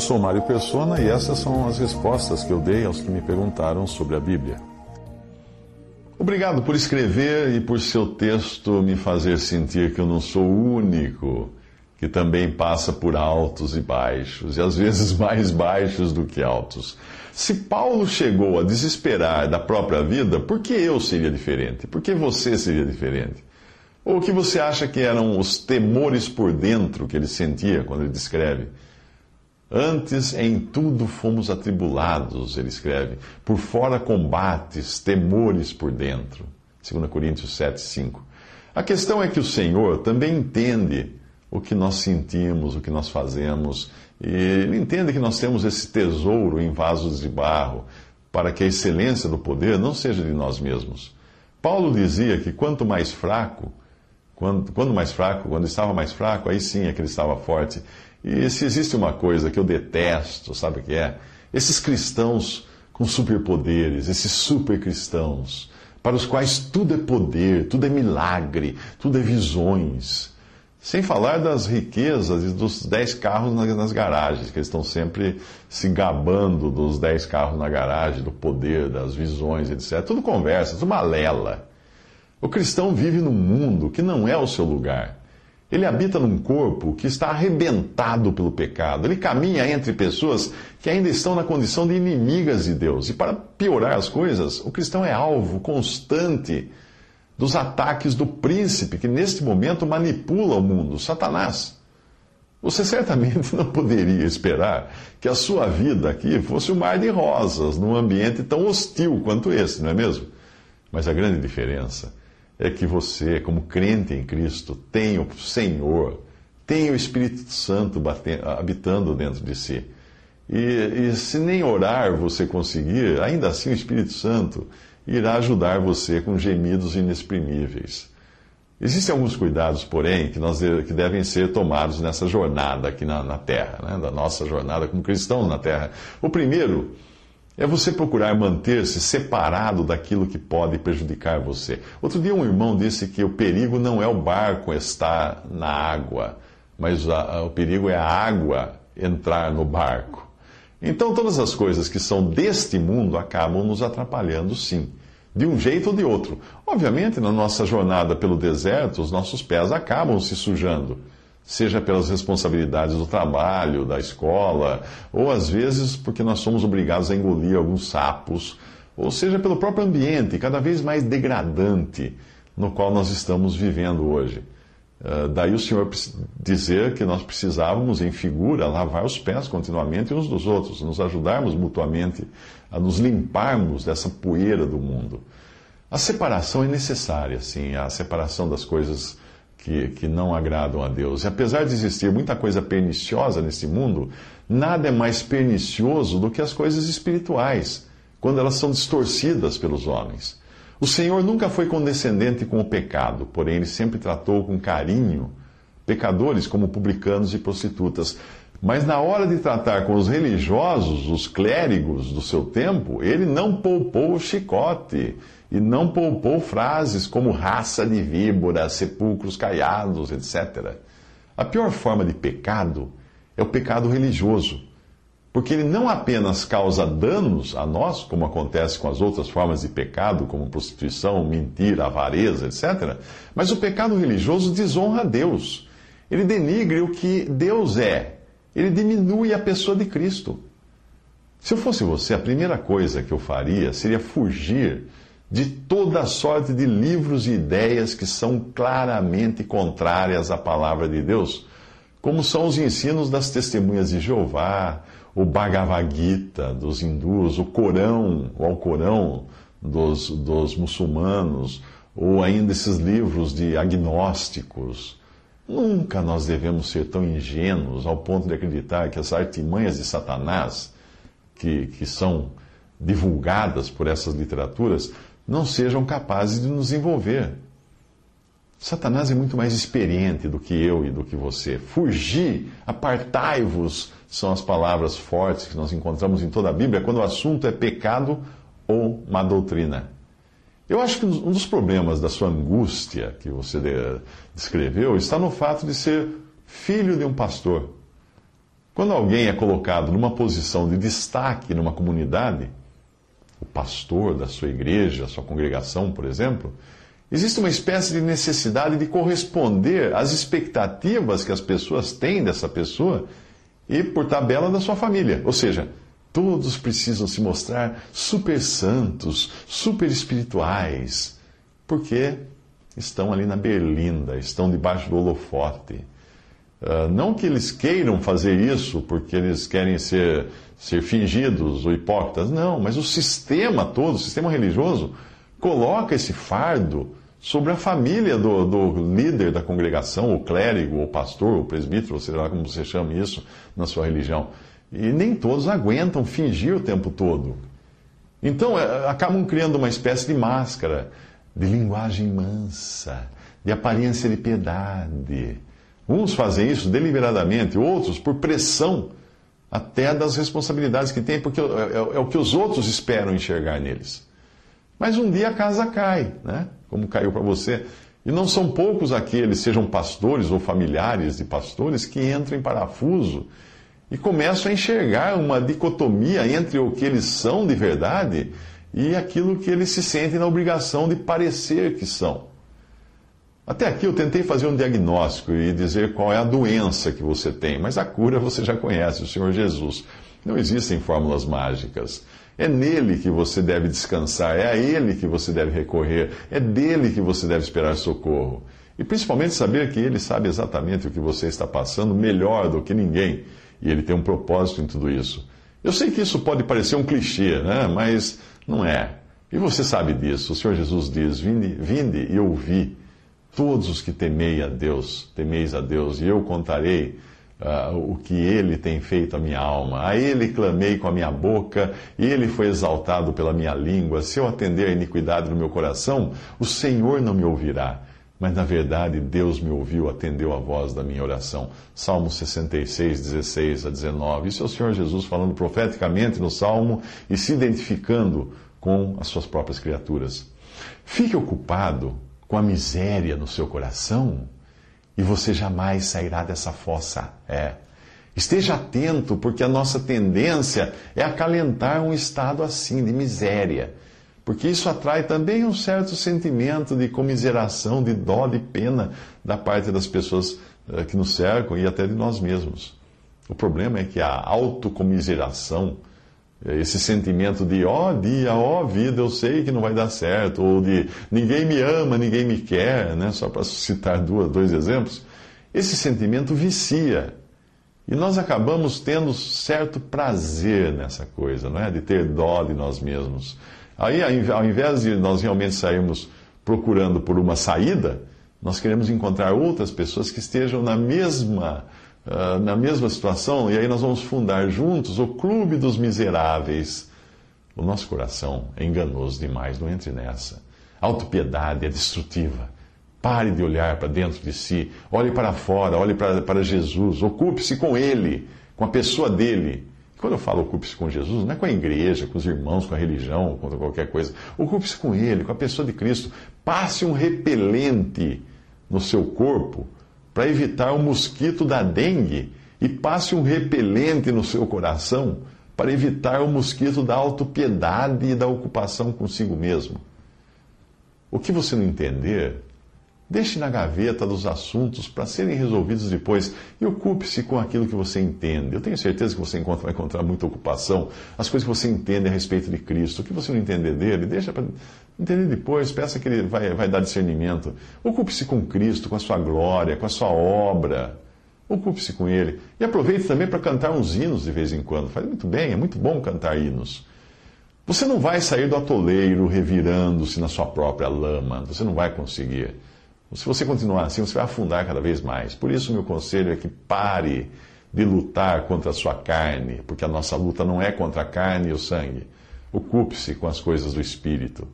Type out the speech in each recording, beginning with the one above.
Eu sou Mário Persona e essas são as respostas que eu dei aos que me perguntaram sobre a Bíblia. Obrigado por escrever e por seu texto me fazer sentir que eu não sou o único que também passa por altos e baixos, e às vezes mais baixos do que altos. Se Paulo chegou a desesperar da própria vida, por que eu seria diferente? Por que você seria diferente? Ou o que você acha que eram os temores por dentro que ele sentia quando ele descreve? Antes em tudo fomos atribulados, ele escreve, por fora combates, temores por dentro. 2 Coríntios 7, 5. A questão é que o Senhor também entende o que nós sentimos, o que nós fazemos. E ele entende que nós temos esse tesouro em vasos de barro, para que a excelência do poder não seja de nós mesmos. Paulo dizia que quanto mais fraco, quando, quando mais fraco, quando estava mais fraco, aí sim é que ele estava forte. E se existe uma coisa que eu detesto, sabe o que é? Esses cristãos com superpoderes, esses supercristãos, para os quais tudo é poder, tudo é milagre, tudo é visões. Sem falar das riquezas e dos 10 carros nas garagens, que eles estão sempre se gabando dos 10 carros na garagem, do poder, das visões, etc. Tudo conversa, tudo malela. O cristão vive num mundo que não é o seu lugar. Ele habita num corpo que está arrebentado pelo pecado. Ele caminha entre pessoas que ainda estão na condição de inimigas de Deus. E para piorar as coisas, o cristão é alvo constante dos ataques do príncipe que neste momento manipula o mundo, Satanás. Você certamente não poderia esperar que a sua vida aqui fosse um mar de rosas, num ambiente tão hostil quanto esse, não é mesmo? Mas a grande diferença é que você, como crente em Cristo, tem o Senhor, tem o Espírito Santo batendo, habitando dentro de si. E, e se nem orar você conseguir, ainda assim o Espírito Santo irá ajudar você com gemidos inexprimíveis. Existem alguns cuidados, porém, que, nós, que devem ser tomados nessa jornada aqui na, na Terra, né? da nossa jornada como cristãos na Terra. O primeiro é você procurar manter-se separado daquilo que pode prejudicar você. Outro dia, um irmão disse que o perigo não é o barco estar na água, mas a, a, o perigo é a água entrar no barco. Então, todas as coisas que são deste mundo acabam nos atrapalhando, sim de um jeito ou de outro. Obviamente, na nossa jornada pelo deserto, os nossos pés acabam se sujando, seja pelas responsabilidades do trabalho, da escola, ou às vezes porque nós somos obrigados a engolir alguns sapos, ou seja pelo próprio ambiente cada vez mais degradante no qual nós estamos vivendo hoje. Uh, daí o Senhor dizer que nós precisávamos, em figura, lavar os pés continuamente uns dos outros, nos ajudarmos mutuamente a nos limparmos dessa poeira do mundo. A separação é necessária, sim, a separação das coisas que, que não agradam a Deus. E apesar de existir muita coisa perniciosa nesse mundo, nada é mais pernicioso do que as coisas espirituais, quando elas são distorcidas pelos homens. O Senhor nunca foi condescendente com o pecado, porém ele sempre tratou com carinho pecadores como publicanos e prostitutas. Mas na hora de tratar com os religiosos, os clérigos do seu tempo, ele não poupou o chicote e não poupou frases como raça de víboras, sepulcros caiados, etc. A pior forma de pecado é o pecado religioso porque ele não apenas causa danos a nós, como acontece com as outras formas de pecado, como prostituição, mentira, avareza, etc., mas o pecado religioso desonra a Deus. Ele denigre o que Deus é. Ele diminui a pessoa de Cristo. Se eu fosse você, a primeira coisa que eu faria seria fugir de toda sorte de livros e ideias que são claramente contrárias à palavra de Deus, como são os ensinos das testemunhas de Jeová, o Bhagavad Gita dos hindus, o Corão, o Alcorão dos, dos muçulmanos, ou ainda esses livros de agnósticos. Nunca nós devemos ser tão ingênuos ao ponto de acreditar que as artimanhas de Satanás, que, que são divulgadas por essas literaturas, não sejam capazes de nos envolver. Satanás é muito mais experiente do que eu e do que você. Fugir, apartai-vos, são as palavras fortes que nós encontramos em toda a Bíblia quando o assunto é pecado ou má doutrina. Eu acho que um dos problemas da sua angústia que você descreveu está no fato de ser filho de um pastor. Quando alguém é colocado numa posição de destaque numa comunidade, o pastor da sua igreja, sua congregação, por exemplo, existe uma espécie de necessidade de corresponder às expectativas que as pessoas têm dessa pessoa e, por tabela, da sua família. Ou seja, Todos precisam se mostrar super santos, super espirituais, porque estão ali na berlinda, estão debaixo do holofote. Uh, não que eles queiram fazer isso porque eles querem ser, ser fingidos ou hipócritas, não, mas o sistema todo, o sistema religioso, coloca esse fardo sobre a família do, do líder da congregação, o clérigo, o pastor, o presbítero, seja lá como você chama isso na sua religião. E nem todos aguentam fingir o tempo todo. Então, é, acabam criando uma espécie de máscara de linguagem mansa, de aparência de piedade. Uns fazem isso deliberadamente, outros por pressão até das responsabilidades que têm, porque é, é, é o que os outros esperam enxergar neles. Mas um dia a casa cai, né? como caiu para você. E não são poucos aqueles, sejam pastores ou familiares de pastores, que entram em parafuso e começam a enxergar uma dicotomia entre o que eles são de verdade e aquilo que eles se sentem na obrigação de parecer que são. Até aqui eu tentei fazer um diagnóstico e dizer qual é a doença que você tem, mas a cura você já conhece, o Senhor Jesus. Não existem fórmulas mágicas. É nele que você deve descansar, é a ele que você deve recorrer, é dele que você deve esperar socorro. E principalmente saber que ele sabe exatamente o que você está passando melhor do que ninguém e ele tem um propósito em tudo isso. Eu sei que isso pode parecer um clichê, né? mas não é. E você sabe disso. O Senhor Jesus diz: Vinde, vinde e ouvi, todos os que temei a Deus, temeis a Deus, e eu contarei uh, o que ele tem feito à minha alma. A ele clamei com a minha boca, e ele foi exaltado pela minha língua. Se eu atender a iniquidade no meu coração, o Senhor não me ouvirá. Mas na verdade Deus me ouviu, atendeu a voz da minha oração. Salmo 66, 16 a 19. Isso é o Senhor Jesus falando profeticamente no Salmo e se identificando com as suas próprias criaturas. Fique ocupado com a miséria no seu coração e você jamais sairá dessa fossa. É. Esteja atento, porque a nossa tendência é acalentar um estado assim de miséria porque isso atrai também um certo sentimento de comiseração, de dó, de pena da parte das pessoas eh, que nos cercam e até de nós mesmos. O problema é que a autocomiseração, eh, esse sentimento de ó oh, dia, ó oh, vida, eu sei que não vai dar certo, ou de ninguém me ama, ninguém me quer, né? só para citar duas, dois exemplos, esse sentimento vicia. E nós acabamos tendo certo prazer nessa coisa, não é? De ter dó de nós mesmos. Aí, ao invés de nós realmente sairmos procurando por uma saída, nós queremos encontrar outras pessoas que estejam na mesma, uh, na mesma situação, e aí nós vamos fundar juntos o Clube dos Miseráveis. O nosso coração é enganoso demais, não entre nessa. A autopiedade é destrutiva. Pare de olhar para dentro de si, olhe para fora, olhe para, para Jesus, ocupe-se com Ele, com a pessoa dele. Quando eu falo ocupe-se com Jesus, não é com a igreja, com os irmãos, com a religião, com qualquer coisa. Ocupe-se com Ele, com a pessoa de Cristo. Passe um repelente no seu corpo para evitar o mosquito da dengue e passe um repelente no seu coração para evitar o mosquito da autopiedade e da ocupação consigo mesmo. O que você não entender Deixe na gaveta dos assuntos para serem resolvidos depois e ocupe-se com aquilo que você entende. Eu tenho certeza que você vai encontrar muita ocupação, as coisas que você entende a respeito de Cristo. O que você não entender dele, deixa para entender depois, peça que ele vai, vai dar discernimento. Ocupe-se com Cristo, com a sua glória, com a sua obra. Ocupe-se com ele. E aproveite também para cantar uns hinos de vez em quando. Faz muito bem, é muito bom cantar hinos. Você não vai sair do atoleiro revirando-se na sua própria lama. Você não vai conseguir. Se você continuar assim, você vai afundar cada vez mais. Por isso, meu conselho é que pare de lutar contra a sua carne, porque a nossa luta não é contra a carne e o sangue. Ocupe-se com as coisas do espírito.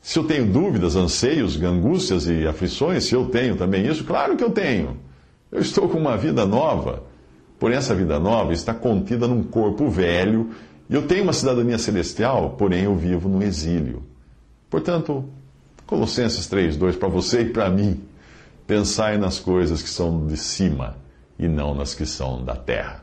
Se eu tenho dúvidas, anseios, angústias e aflições, se eu tenho também isso, claro que eu tenho. Eu estou com uma vida nova. Porém, essa vida nova está contida num corpo velho e eu tenho uma cidadania celestial, porém eu vivo no exílio. Portanto, Colossenses 3:2 para você e para mim, pensai nas coisas que são de cima e não nas que são da terra.